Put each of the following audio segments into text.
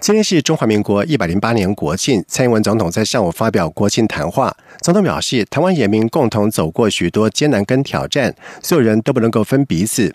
今天是中华民国一百零八年国庆，蔡英文总统在上午发表国庆谈话。总统表示，台湾人民共同走过许多艰难跟挑战，所有人都不能够分彼此。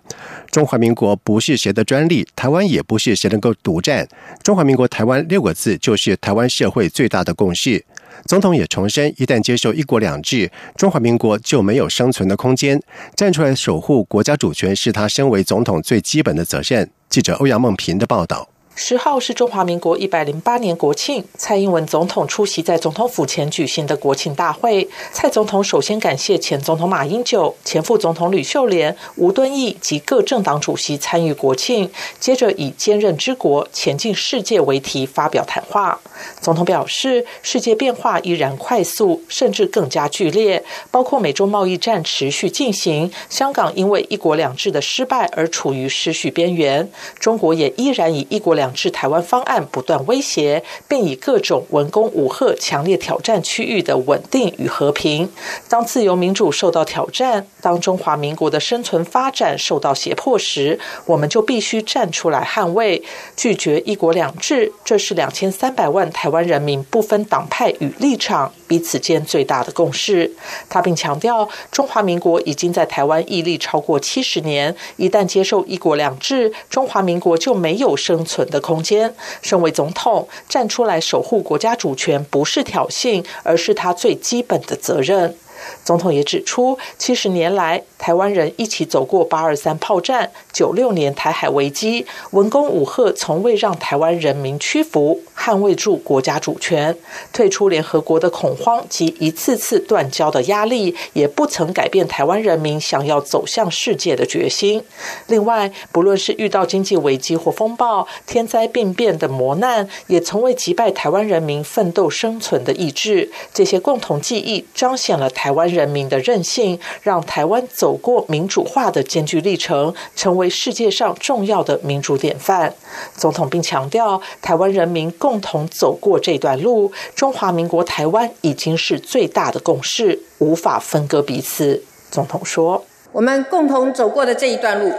中华民国不是谁的专利，台湾也不是谁能够独占。中华民国台湾六个字就是台湾社会最大的共识。总统也重申，一旦接受一国两制，中华民国就没有生存的空间。站出来守护国家主权，是他身为总统最基本的责任。记者欧阳梦平的报道。十号是中华民国一百零八年国庆，蔡英文总统出席在总统府前举行的国庆大会。蔡总统首先感谢前总统马英九、前副总统吕秀莲、吴敦义及各政党主席参与国庆，接着以“坚韧之国，前进世界”为题发表谈话。总统表示，世界变化依然快速，甚至更加剧烈，包括美中贸易战持续进行，香港因为“一国两制”的失败而处于失序边缘，中国也依然以“一国两”两制台湾方案不断威胁，并以各种文攻武吓强烈挑战区域的稳定与和平。当自由民主受到挑战，当中华民国的生存发展受到胁迫时，我们就必须站出来捍卫，拒绝一国两制。这是两千三百万台湾人民不分党派与立场。彼此间最大的共识。他并强调，中华民国已经在台湾屹立超过七十年，一旦接受一国两制，中华民国就没有生存的空间。身为总统，站出来守护国家主权，不是挑衅，而是他最基本的责任。总统也指出，七十年来，台湾人一起走过八二三炮战、九六年台海危机，文攻武赫从未让台湾人民屈服，捍卫住国家主权。退出联合国的恐慌及一次次断交的压力，也不曾改变台湾人民想要走向世界的决心。另外，不论是遇到经济危机或风暴、天灾病变的磨难，也从未击败台湾人民奋斗生存的意志。这些共同记忆，彰显了台。台湾人民的韧性，让台湾走过民主化的艰巨历程，成为世界上重要的民主典范。总统并强调，台湾人民共同走过这段路，中华民国台湾已经是最大的共识，无法分割彼此。总统说：“我们共同走过的这一段路，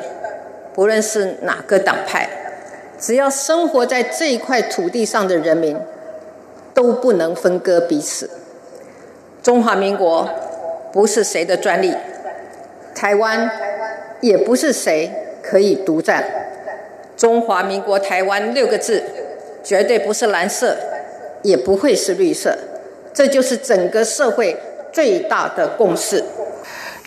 不论是哪个党派，只要生活在这一块土地上的人民，都不能分割彼此。中华民国。”不是谁的专利，台湾也不是谁可以独占。中华民国台湾六个字，绝对不是蓝色，也不会是绿色，这就是整个社会最大的共识。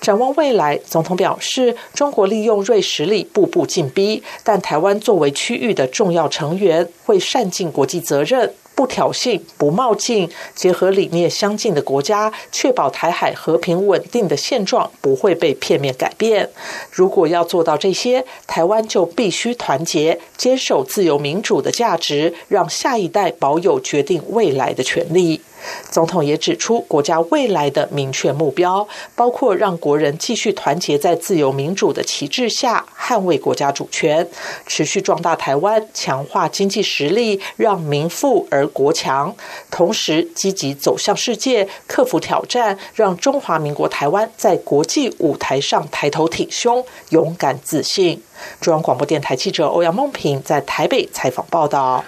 展望未来，总统表示，中国利用锐实力步步进逼，但台湾作为区域的重要成员，会善尽国际责任。不挑衅、不冒进，结合理念相近的国家，确保台海和平稳定的现状不会被片面改变。如果要做到这些，台湾就必须团结，坚守自由民主的价值，让下一代保有决定未来的权利。总统也指出，国家未来的明确目标，包括让国人继续团结在自由民主的旗帜下，捍卫国家主权，持续壮大台湾，强化经济实力，让民富而国强，同时积极走向世界，克服挑战，让中华民国台湾在国际舞台上抬头挺胸，勇敢自信。中央广播电台记者欧阳梦平在台北采访报道。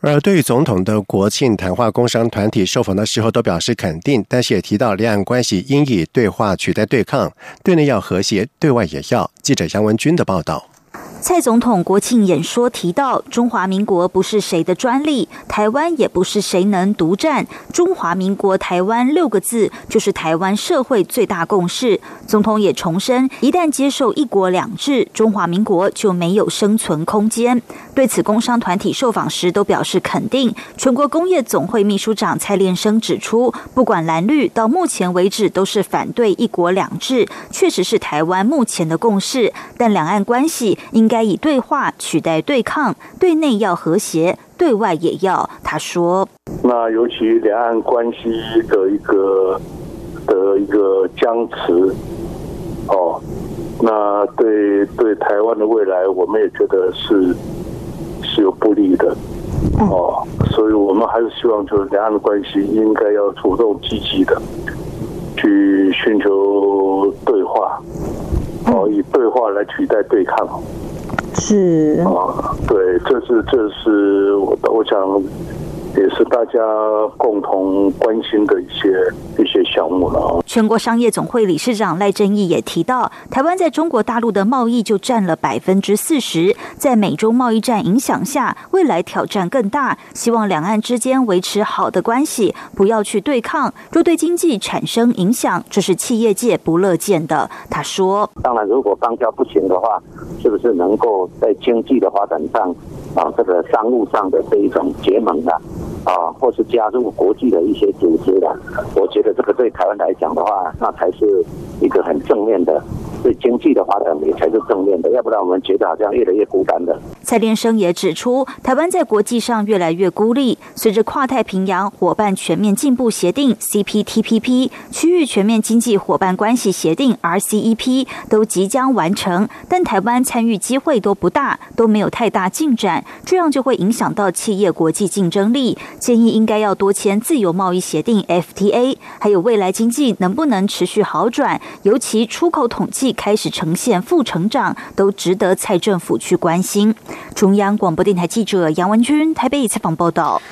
而对于总统的国庆谈话，工商团体受访的时候都表示肯定，但是也提到两岸关系应以对话取代对抗，对内要和谐，对外也要。记者杨文军的报道。蔡总统国庆演说提到，中华民国不是谁的专利，台湾也不是谁能独占。中华民国台湾六个字就是台湾社会最大共识。总统也重申，一旦接受一国两制，中华民国就没有生存空间。对此，工商团体受访时都表示肯定。全国工业总会秘书长蔡连生指出，不管蓝绿，到目前为止都是反对一国两制，确实是台湾目前的共识。但两岸关系应。该以对话取代对抗，对内要和谐，对外也要。他说：“那尤其两岸关系的一个的一个僵持，哦，那对对台湾的未来，我们也觉得是是有不利的。哦，所以我们还是希望，就是两岸的关系应该要主动积极的去寻求对话，哦，以对话来取代对抗。是啊，对，这是这是我我想。也是大家共同关心的一些一些项目了。全国商业总会理事长赖正义也提到，台湾在中国大陆的贸易就占了百分之四十，在美中贸易战影响下，未来挑战更大。希望两岸之间维持好的关系，不要去对抗。若对经济产生影响，这是企业界不乐见的。他说：“当然，如果邦交不行的话，是不是能够在经济的发展上啊，这个商务上的这一种结盟啊？”啊，或是加入国际的一些组织的，我觉得这个对台湾来讲的话，那才是一个很正面的。对经济的发展也才是正面的，要不然我们觉得好像越来越孤单的。蔡连生也指出，台湾在国际上越来越孤立。随着跨太平洋伙伴全面进步协定 （CPTPP）、区域全面经济伙伴关系协定 （RCEP） 都即将完成，但台湾参与机会都不大，都没有太大进展，这样就会影响到企业国际竞争力。建议应该要多签自由贸易协定 （FTA），还有未来经济能不能持续好转，尤其出口统计。开始呈现负成长，都值得蔡政府去关心。中央广播电台记者杨文君台北采访报道。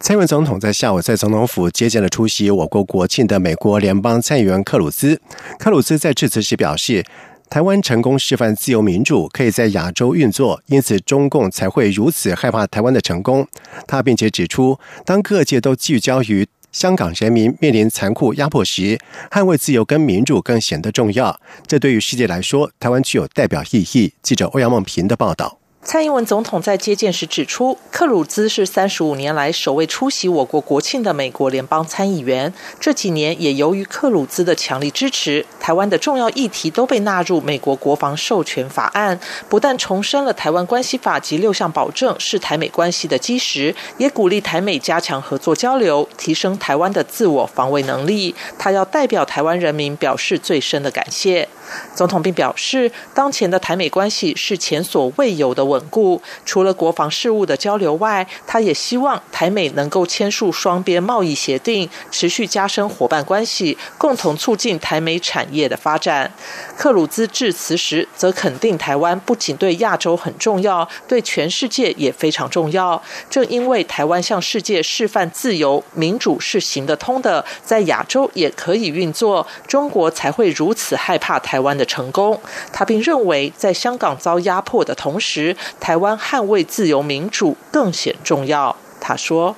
蔡文总统在下午在总统府接见了出席我国国庆的美国联邦参议员克鲁兹。克鲁兹在致辞时表示，台湾成功示范自由民主可以在亚洲运作，因此中共才会如此害怕台湾的成功。他并且指出，当各界都聚焦于。香港人民面临残酷压迫时，捍卫自由跟民主更显得重要。这对于世界来说，台湾具有代表意义。记者欧阳梦平的报道。蔡英文总统在接见时指出，克鲁兹是三十五年来首位出席我国国庆的美国联邦参议员。这几年也由于克鲁兹的强力支持，台湾的重要议题都被纳入美国国防授权法案，不但重申了台湾关系法及六项保证是台美关系的基石，也鼓励台美加强合作交流，提升台湾的自我防卫能力。他要代表台湾人民表示最深的感谢。总统并表示，当前的台美关系是前所未有的稳稳固。除了国防事务的交流外，他也希望台美能够签署双边贸易协定，持续加深伙伴关系，共同促进台美产业的发展。克鲁兹致辞时则肯定台湾不仅对亚洲很重要，对全世界也非常重要。正因为台湾向世界示范自由民主是行得通的，在亚洲也可以运作，中国才会如此害怕。台湾的成功，他并认为，在香港遭压迫的同时，台湾捍卫自由民主更显重要。他说：“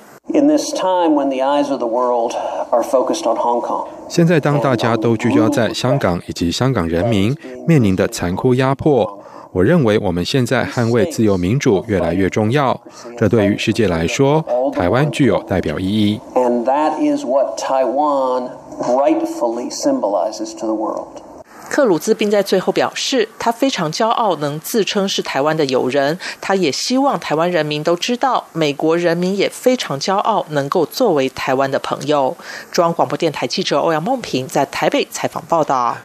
现在，当大家都聚焦在香港以及香港人民面临的残酷压迫，我认为我们现在捍卫自由民主越来越重要。这对于世界来说，台湾具有代表意义。” symbolizes to the world. 克鲁兹并在最后表示，他非常骄傲能自称是台湾的友人。他也希望台湾人民都知道，美国人民也非常骄傲能够作为台湾的朋友。中央广播电台记者欧阳梦平在台北采访报道。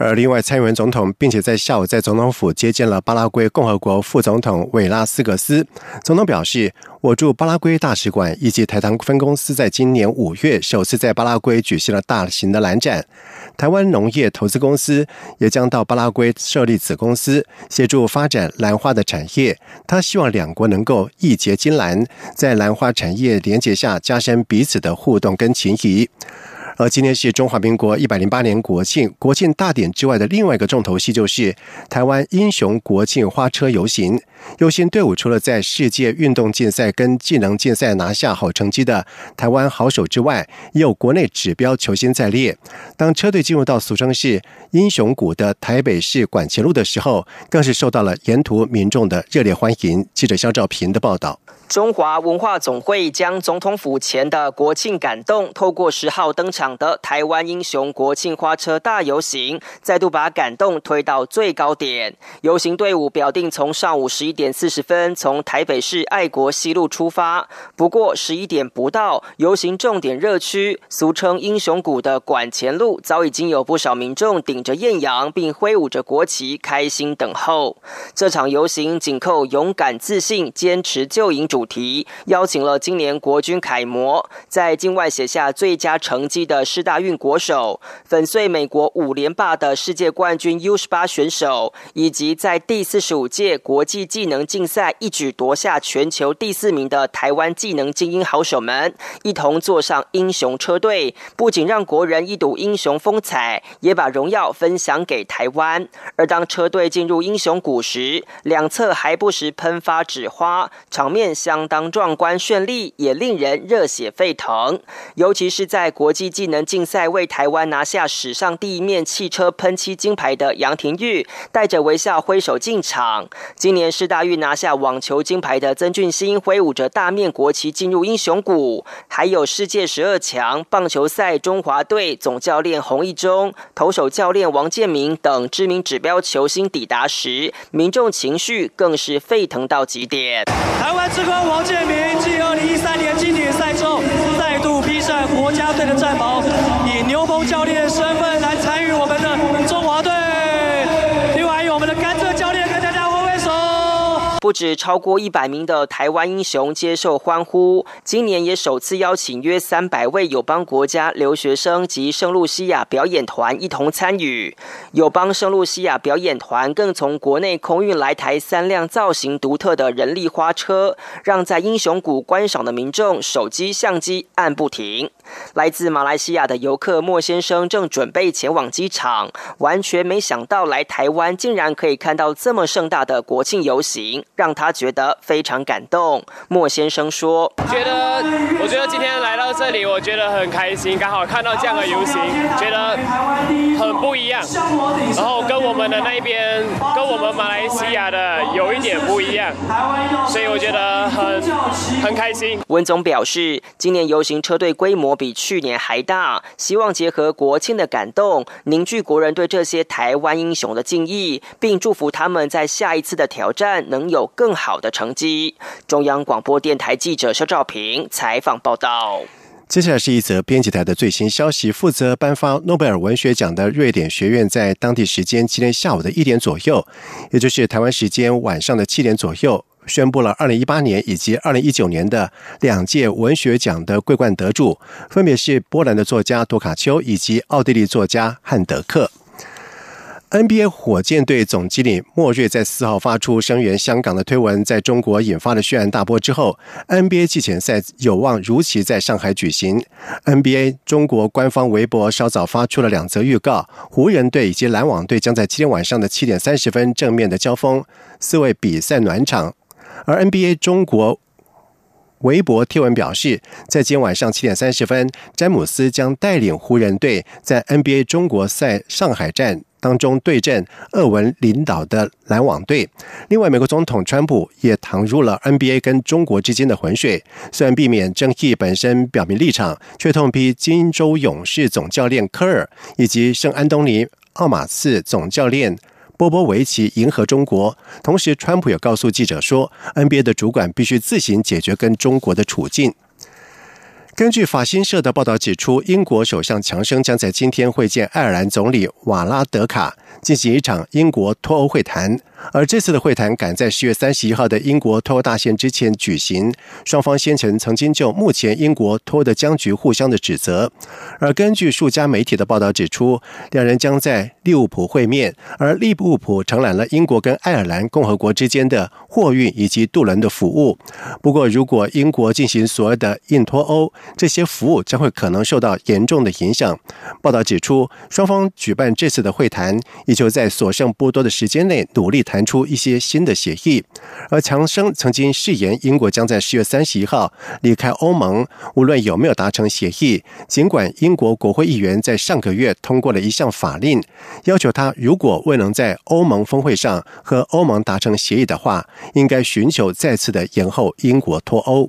而另外，参议员总统并且在下午在总统府接见了巴拉圭共和国副总统韦拉斯格斯。总统表示，我驻巴拉圭大使馆以及台糖分公司在今年五月首次在巴拉圭举行了大型的蓝展。台湾农业投资公司也将到巴拉圭设立子公司，协助发展兰花的产业。他希望两国能够义结金兰，在兰花产业连接下加深彼此的互动跟情谊。而今天是中华民国一百零八年国庆，国庆大典之外的另外一个重头戏就是台湾英雄国庆花车游行。游行队伍除了在世界运动竞赛跟技能竞赛拿下好成绩的台湾好手之外，也有国内指标球星在列。当车队进入到俗称是英雄谷的台北市管前路的时候，更是受到了沿途民众的热烈欢迎。记者肖兆平的报道。中华文化总会将总统府前的国庆感动透过十号登场。的台湾英雄国庆花车大游行，再度把感动推到最高点。游行队伍表定从上午十一点四十分从台北市爱国西路出发，不过十一点不到，游行重点热区，俗称英雄谷的管前路，早已经有不少民众顶着艳阳，并挥舞着国旗，开心等候。这场游行紧扣“勇敢、自信、坚持、就赢”主主题，邀请了今年国军楷模，在境外写下最佳成绩的师大运国手，粉碎美国五连霸的世界冠军 U 十八选手，以及在第四十五届国际技能竞赛一举夺下全球第四名的台湾技能精英好手们，一同坐上英雄车队，不仅让国人一睹英雄风采，也把荣耀分享给台湾。而当车队进入英雄谷时，两侧还不时喷发纸花，场面相当壮观绚丽，也令人热血沸腾。尤其是在国际技能竞赛为台湾拿下史上第一面汽车喷漆金牌的杨廷玉，带着微笑挥手进场。今年世大运拿下网球金牌的曾俊欣，挥舞着大面国旗进入英雄谷。还有世界十二强棒球赛中华队总教练洪一中、投手教练王建民等知名指标球星抵达时，民众情绪更是沸腾到极点。台湾之光王建民继二零一三年经典赛中不止超过一百名的台湾英雄接受欢呼，今年也首次邀请约三百位友邦国家留学生及圣露西亚表演团一同参与。友邦圣露西亚表演团更从国内空运来台三辆造型独特的人力花车，让在英雄谷观赏的民众手机相机按不停。来自马来西亚的游客莫先生正准备前往机场，完全没想到来台湾竟然可以看到这么盛大的国庆游行，让他觉得非常感动。莫先生说：“觉得，我觉得今天来到这里，我觉得很开心，刚好看到这样的游行，觉得很不一样。然后跟我们的那边，跟我们马来西亚的有一点不一样，所以我觉得很很开心。”温总表示，今年游行车队规模比去年还大，希望结合国庆的感动，凝聚国人对这些台湾英雄的敬意，并祝福他们在下一次的挑战能有更好的成绩。中央广播电台记者肖兆平采访报道。接下来是一则编辑台的最新消息：负责颁发诺贝尔文学奖的瑞典学院，在当地时间今天下午的一点左右，也就是台湾时间晚上的七点左右。宣布了二零一八年以及二零一九年的两届文学奖的桂冠得主，分别是波兰的作家多卡丘以及奥地利作家汉德克。NBA 火箭队总经理莫瑞在四号发出声援香港的推文，在中国引发了轩然大波之后，NBA 季前赛有望如期在上海举行。NBA 中国官方微博稍早发出了两则预告：湖人队以及篮网队将在今天晚上的七点三十分正面的交锋，四位比赛暖场。而 NBA 中国微博贴文表示，在今天晚上七点三十分，詹姆斯将带领湖人队在 NBA 中国赛上海站。当中对阵厄文领导的篮网队。另外，美国总统川普也淌入了 NBA 跟中国之间的浑水。虽然避免争议本身表明立场，却痛批金州勇士总教练科尔以及圣安东尼奥马刺总教练波波维奇迎合中国。同时，川普也告诉记者说，NBA 的主管必须自行解决跟中国的处境。根据法新社的报道指出，英国首相强生将在今天会见爱尔兰总理瓦拉德卡，进行一场英国脱欧会谈。而这次的会谈赶在十月三十一号的英国脱欧大选之前举行，双方先前曾经就目前英国脱欧的僵局互相的指责。而根据数家媒体的报道指出，两人将在利物浦会面，而利物浦承揽了英国跟爱尔兰共和国之间的货运以及渡轮的服务。不过，如果英国进行所谓的硬脱欧，这些服务将会可能受到严重的影响。报道指出，双方举办这次的会谈，以求在所剩不多的时间内努力。谈出一些新的协议，而强生曾经誓言，英国将在十月三十一号离开欧盟。无论有没有达成协议，尽管英国国会议员在上个月通过了一项法令，要求他如果未能在欧盟峰会上和欧盟达成协议的话，应该寻求再次的延后英国脱欧。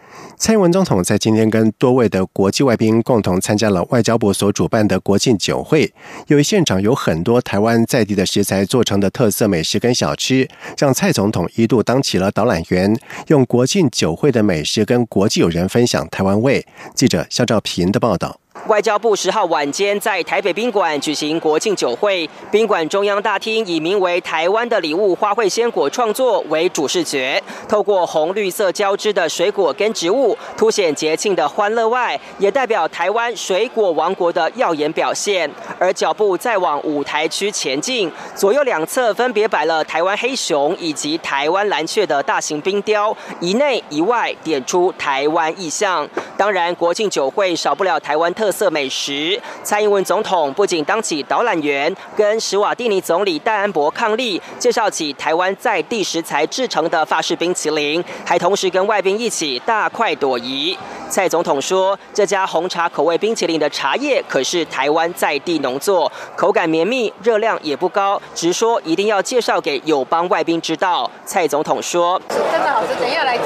蔡英文总统在今天跟多位的国际外宾共同参加了外交部所主办的国庆酒会。由于现场有很多台湾在地的食材做成的特色美食跟小吃，让蔡总统一度当起了导览员，用国庆酒会的美食跟国际友人分享台湾味。记者肖兆平的报道。外交部十号晚间在台北宾馆举行国庆酒会，宾馆中央大厅以名为“台湾的礼物花卉鲜果”创作为主视觉，透过红绿色交织的水果跟植物，凸显节庆的欢乐外，也代表台湾水果王国的耀眼表现。而脚步再往舞台区前进，左右两侧分别摆了台湾黑熊以及台湾蓝雀的大型冰雕，一内一外点出台湾意象。当然，国庆酒会少不了台湾。特色美食，蔡英文总统不仅当起导览员，跟史瓦蒂尼总理戴安博伉俪，介绍起台湾在地食材制成的法式冰淇淋，还同时跟外宾一起大快朵颐。蔡总统说，这家红茶口味冰淇淋的茶叶可是台湾在地农作，口感绵密，热量也不高，直说一定要介绍给友邦外宾知道。蔡总统说，真的好吃，等一下来吃。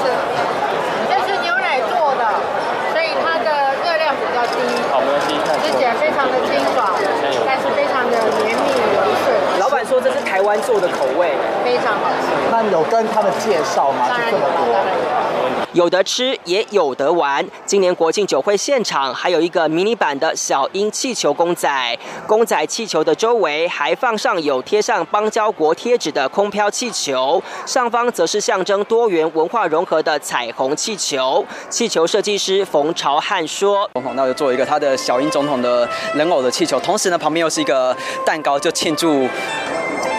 这是牛奶做的湾做的口味，非常好吃。那有跟他们介绍吗？当然有，当然有。有得吃也有得玩。今年国庆酒会现场还有一个迷你版的小鹰气球公仔，公仔气球的周围还放上有贴上邦交国贴纸的空飘气球，上方则是象征多元文化融合的彩虹气球。气球设计师冯朝汉说：“总统，那就做一个他的小鹰总统的人偶的气球，同时呢，旁边又是一个蛋糕，就庆祝。”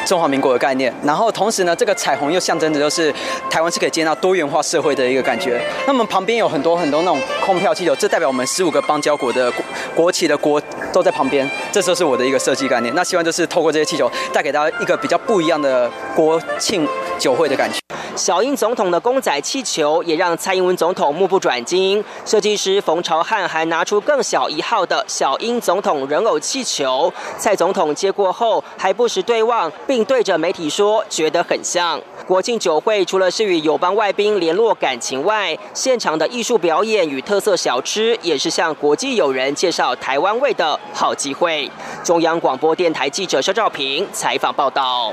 中华民国的概念，然后同时呢，这个彩虹又象征着就是台湾是可以接纳多元化社会的一个感觉。那么旁边有很多很多那种空飘气球，这代表我们十五个邦交国的国旗的国都在旁边，这就是我的一个设计概念。那希望就是透过这些气球，带给大家一个比较不一样的国庆酒会的感觉。小英总统的公仔气球也让蔡英文总统目不转睛。设计师冯朝汉还拿出更小一号的小英总统人偶气球，蔡总统接过后还不时对望，并对着媒体说觉得很像。国庆酒会除了是与友邦外宾联络感情外，现场的艺术表演与特色小吃也是向国际友人介绍台湾味的好机会。中央广播电台记者肖照平采访报道。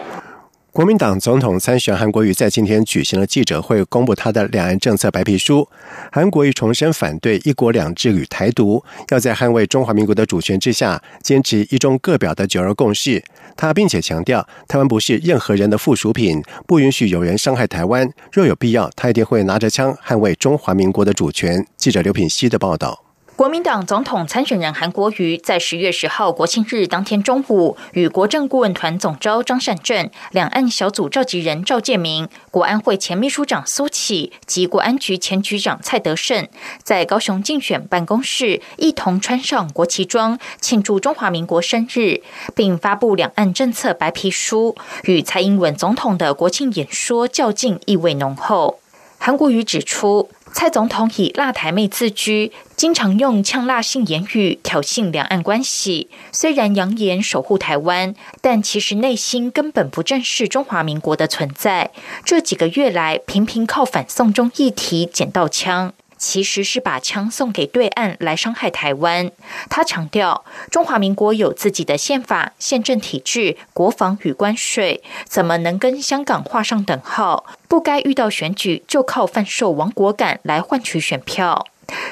国民党总统参选韩国瑜在今天举行了记者会，公布他的两岸政策白皮书。韩国瑜重申反对“一国两制”与台独，要在捍卫中华民国的主权之下，坚持一中各表的九二共识。他并且强调，台湾不是任何人的附属品，不允许有人伤害台湾。若有必要，他一定会拿着枪捍卫中华民国的主权。记者刘品希的报道。国民党总统参选人韩国瑜在十月十号国庆日当天中午，与国政顾问团总召张善政、两岸小组召集人赵建明、国安会前秘书长苏启及国安局前局长蔡德胜，在高雄竞选办公室一同穿上国旗装，庆祝中华民国生日，并发布两岸政策白皮书，与蔡英文总统的国庆演说较劲，意味浓厚。韩国瑜指出。蔡总统以“辣台妹”自居，经常用呛辣性言语挑衅两岸关系。虽然扬言守护台湾，但其实内心根本不正视中华民国的存在。这几个月来，频频靠反送中议题捡到枪。其实是把枪送给对岸来伤害台湾。他强调，中华民国有自己的宪法、宪政体制、国防与关税，怎么能跟香港画上等号？不该遇到选举就靠贩售亡国感来换取选票。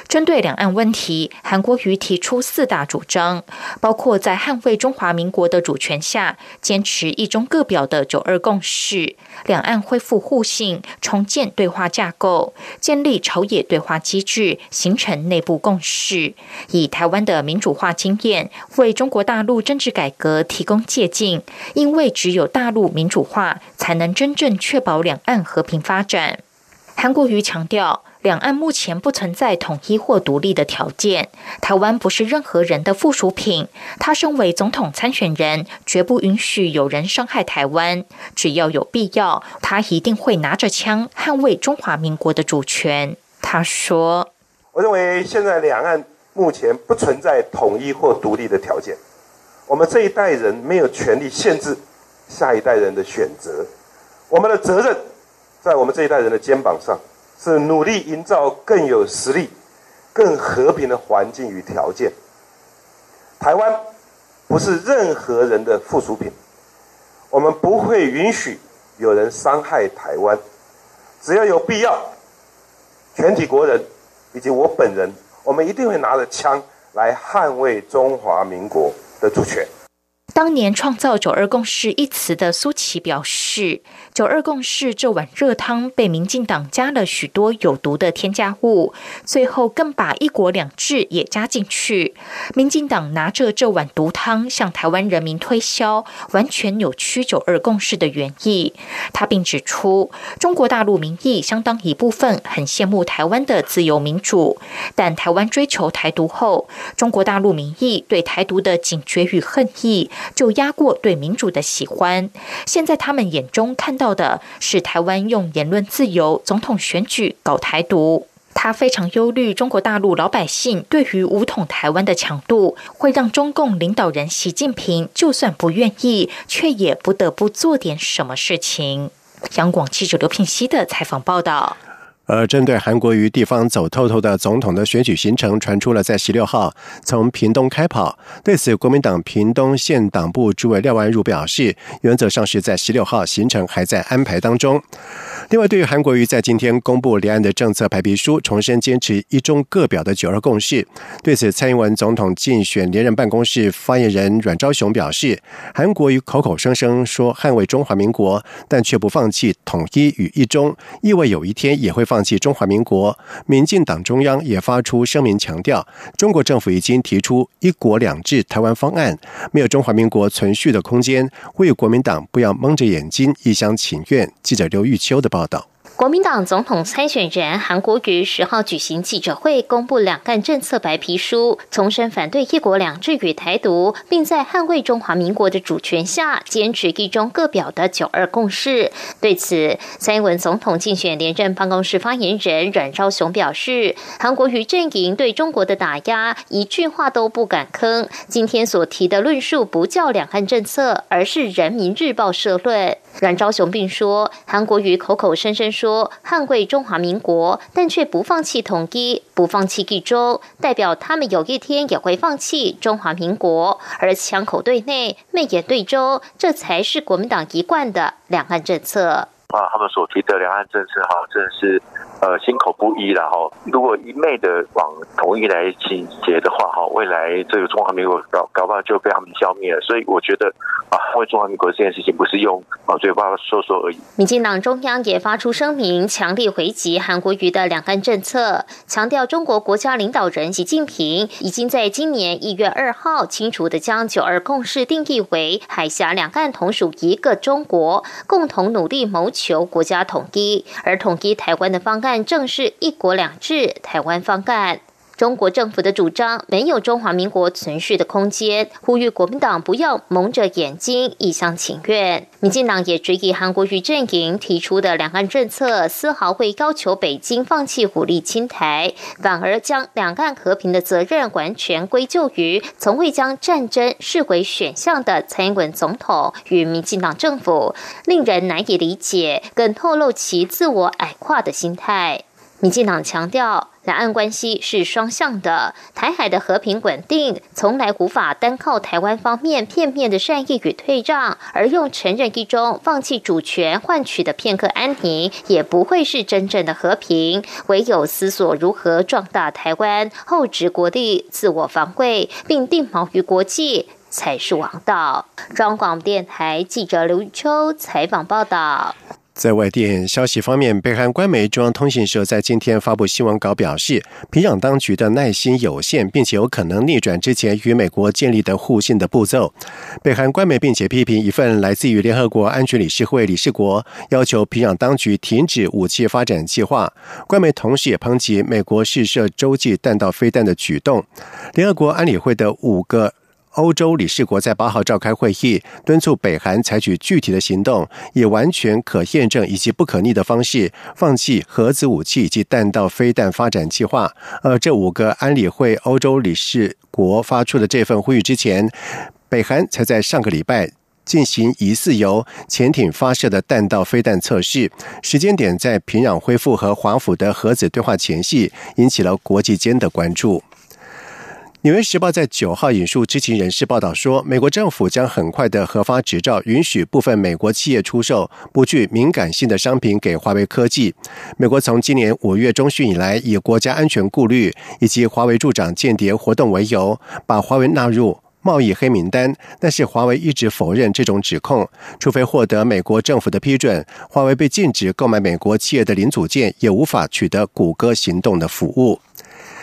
针对两岸问题，韩国瑜提出四大主张，包括在捍卫中华民国的主权下，坚持一中各表的九二共识；两岸恢复互信，重建对话架构，建立朝野对话机制，形成内部共识；以台湾的民主化经验，为中国大陆政治改革提供借鉴，因为只有大陆民主化，才能真正确保两岸和平发展。韩国瑜强调。两岸目前不存在统一或独立的条件，台湾不是任何人的附属品。他身为总统参选人，绝不允许有人伤害台湾。只要有必要，他一定会拿着枪捍卫中华民国的主权。他说：“我认为现在两岸目前不存在统一或独立的条件。我们这一代人没有权利限制下一代人的选择。我们的责任在我们这一代人的肩膀上。”是努力营造更有实力、更和平的环境与条件。台湾不是任何人的附属品，我们不会允许有人伤害台湾。只要有必要，全体国人以及我本人，我们一定会拿着枪来捍卫中华民国的主权。当年创造“九二共识”一词的苏琪表示：“是九二共识这碗热汤被民进党加了许多有毒的添加物，最后更把‘一国两制’也加进去。民进党拿着这碗毒汤向台湾人民推销，完全扭曲‘九二共识’的原意。”他并指出，中国大陆民意相当一部分很羡慕台湾的自由民主，但台湾追求台独后，中国大陆民意对台独的警觉与恨意。就压过对民主的喜欢。现在他们也中看到的是台湾用言论自由、总统选举搞台独。他非常忧虑中国大陆老百姓对于武统台湾的强度，会让中共领导人习近平就算不愿意，却也不得不做点什么事情。央广记者刘品熙的采访报道。而针对韩国瑜地方走透透的总统的选举行程，传出了在十六号从屏东开跑。对此，国民党屏东县党部主委廖万如表示，原则上是在十六号行程还在安排当中。另外，对于韩国瑜在今天公布两岸的政策白皮书，重申坚持一中各表的九二共识，对此，蔡英文总统竞选连任办公室发言人阮昭雄表示，韩国瑜口口声声说捍卫中华民国，但却不放弃统一与一中，意味有一天也会。放弃中华民国，民进党中央也发出声明，强调中国政府已经提出“一国两制”台湾方案，没有中华民国存续的空间。为国民党不要蒙着眼睛一厢情愿。记者刘玉秋的报道。国民党总统参选人韩国瑜十号举行记者会，公布两岸政策白皮书，重申反对一国两制与台独，并在捍卫中华民国的主权下，坚持一中各表的九二共识。对此，蔡英文总统竞选连任办公室发言人阮昭雄表示，韩国瑜阵营对中国的打压，一句话都不敢吭。今天所提的论述不叫两岸政策，而是人民日报社论。阮昭雄并说，韩国瑜口口声声说捍卫中华民国，但却不放弃统一，不放弃一中，代表他们有一天也会放弃中华民国。而枪口对内，媚眼对中，这才是国民党一贯的两岸政策。啊，他们所提的两岸政策，哈，真的是。呃，心口不一然后，如果一昧的往统一来倾斜的话，哈，未来这个中华民国搞搞不好就被他们消灭了。所以我觉得啊，为中华民国这件事情不是用啊嘴巴说说而已。民进党中央也发出声明，强力回击韩国瑜的两岸政策，强调中国国家领导人习近平已经在今年一月二号清楚的将九二共识定义为海峡两岸同属一个中国，共同努力谋求国家统一，而统一台湾的方案。但正是一国两制台湾方干。中国政府的主张没有中华民国存续的空间，呼吁国民党不要蒙着眼睛一厢情愿。民进党也质疑韩国瑜阵营提出的两岸政策丝毫会要求北京放弃武力侵台，反而将两岸和平的责任完全归咎于从未将战争视为选项的蔡英文总统与民进党政府，令人难以理解，更透露其自我矮化的心态。民进党强调。两岸关系是双向的，台海的和平稳定从来无法单靠台湾方面片面的善意与退让，而用承认一中、放弃主权换取的片刻安宁，也不会是真正的和平。唯有思索如何壮大台湾，厚植国力，自我防卫，并定锚于国际，才是王道。中广电台记者刘玉秋采访报道。在外电消息方面，北韩官媒中央通讯社在今天发布新闻稿表示，平壤当局的耐心有限，并且有可能逆转之前与美国建立的互信的步骤。北韩官媒并且批评一份来自于联合国安全理事会理事国要求平壤当局停止武器发展计划。官媒同时也抨击美国试射洲际弹道飞弹的举动。联合国安理会的五个。欧洲理事国在八号召开会议，敦促北韩采取具体的行动，以完全可验证以及不可逆的方式放弃核子武器以及弹道飞弹发展计划。而这五个安理会欧洲理事国发出的这份呼吁之前，北韩才在上个礼拜进行疑似由潜艇发射的弹道飞弹测试，时间点在平壤恢复和华府的核子对话前夕，引起了国际间的关注。《纽约时报》在九号引述知情人士报道说，美国政府将很快的核发执照，允许部分美国企业出售不具敏感性的商品给华为科技。美国从今年五月中旬以来，以国家安全顾虑以及华为助长间谍活动为由，把华为纳入贸易黑名单。但是华为一直否认这种指控，除非获得美国政府的批准，华为被禁止购买美国企业的零组件，也无法取得谷歌行动的服务。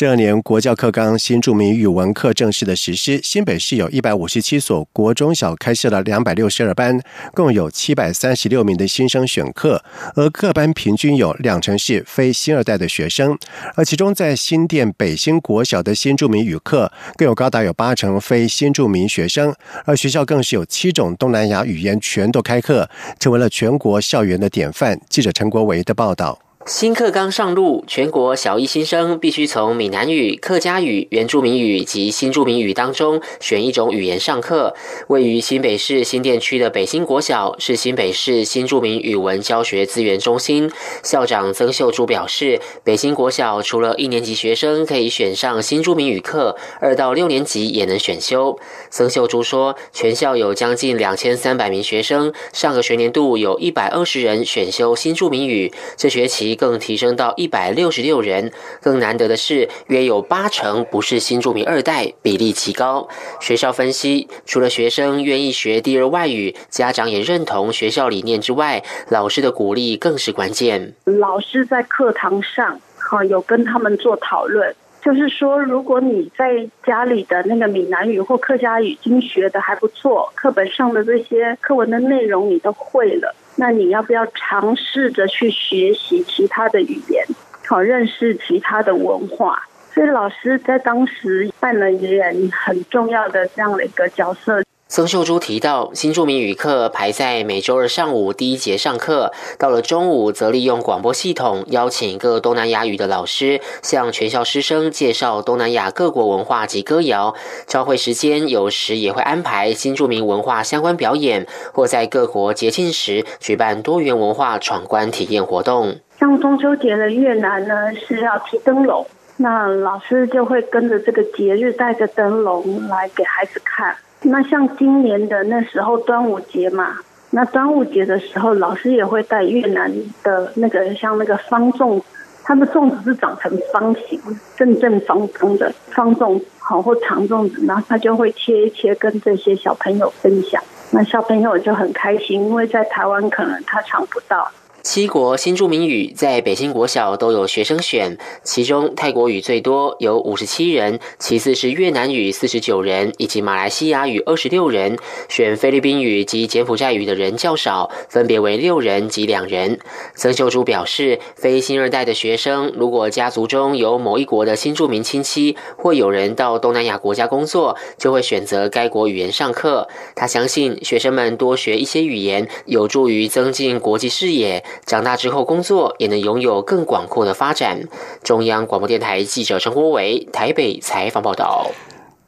十二年国教课纲新著名语文课正式的实施，新北市有一百五十七所国中小开设了两百六十二班，共有七百三十六名的新生选课，而各班平均有两成是非新二代的学生，而其中在新店北新国小的新著名语课，更有高达有八成非新著名学生，而学校更是有七种东南亚语言全都开课，成为了全国校园的典范。记者陈国维的报道。新课纲上路，全国小一新生必须从闽南语、客家语、原住民语及新住民语当中选一种语言上课。位于新北市新店区的北新国小是新北市新住民语文教学资源中心。校长曾秀珠表示，北新国小除了一年级学生可以选上新住民语课，二到六年级也能选修。曾秀珠说，全校有将近两千三百名学生，上个学年度有一百二十人选修新住民语，这学期。更提升到一百六十六人，更难得的是，约有八成不是新住民二代，比例极高。学校分析，除了学生愿意学第二外语，家长也认同学校理念之外，老师的鼓励更是关键。老师在课堂上，哈，有跟他们做讨论，就是说，如果你在家里的那个闽南语或客家语已经学的还不错，课本上的这些课文的内容你都会了。那你要不要尝试着去学习其他的语言，好认识其他的文化？所以老师在当时扮演很重要的这样的一个角色。曾秀珠提到，新著名语课排在每周二上午第一节上课，到了中午则利用广播系统邀请各东南亚语的老师，向全校师生介绍东南亚各国文化及歌谣。教会时间有时也会安排新著名文化相关表演，或在各国节庆时举办多元文化闯关体验活动。像中秋节的越南呢，是要提灯笼，那老师就会跟着这个节日带着灯笼来给孩子看。那像今年的那时候端午节嘛，那端午节的时候，老师也会带越南的那个像那个方粽，它的粽子是长成方形，正正方方的方粽，好或长粽子，然后他就会切一切跟这些小朋友分享，那小朋友就很开心，因为在台湾可能他尝不到。七国新著名语在北新国小都有学生选，其中泰国语最多，有五十七人；其次是越南语四十九人，以及马来西亚语二十六人。选菲律宾语及柬埔寨语的人较少，分别为六人及两人。曾秀珠表示，非新二代的学生，如果家族中有某一国的新著名亲戚，或有人到东南亚国家工作，就会选择该国语言上课。他相信，学生们多学一些语言，有助于增进国际视野。长大之后工作也能拥有更广阔的发展。中央广播电台记者陈国伟台北采访报道。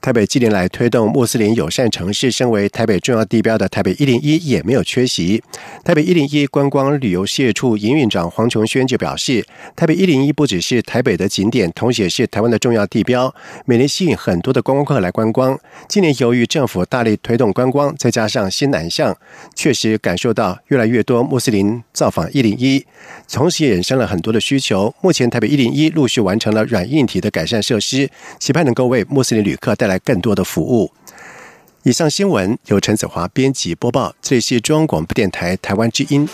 台北近年来推动穆斯林友善城市，身为台北重要地标的台北一零一也没有缺席。台北一零一观光旅游事业处营运长黄琼轩就表示，台北一零一不只是台北的景点，同时也是台湾的重要地标，每年吸引很多的观光客来观光。今年由于政府大力推动观光，再加上新南向，确实感受到越来越多穆斯林造访一零一，同时也衍生了很多的需求。目前台北一零一陆续完成了软硬体的改善设施，期盼能够为穆斯林旅客带来。来更多的服务。以上新闻由陈子华编辑播报，这里是中央广播电台台湾之音。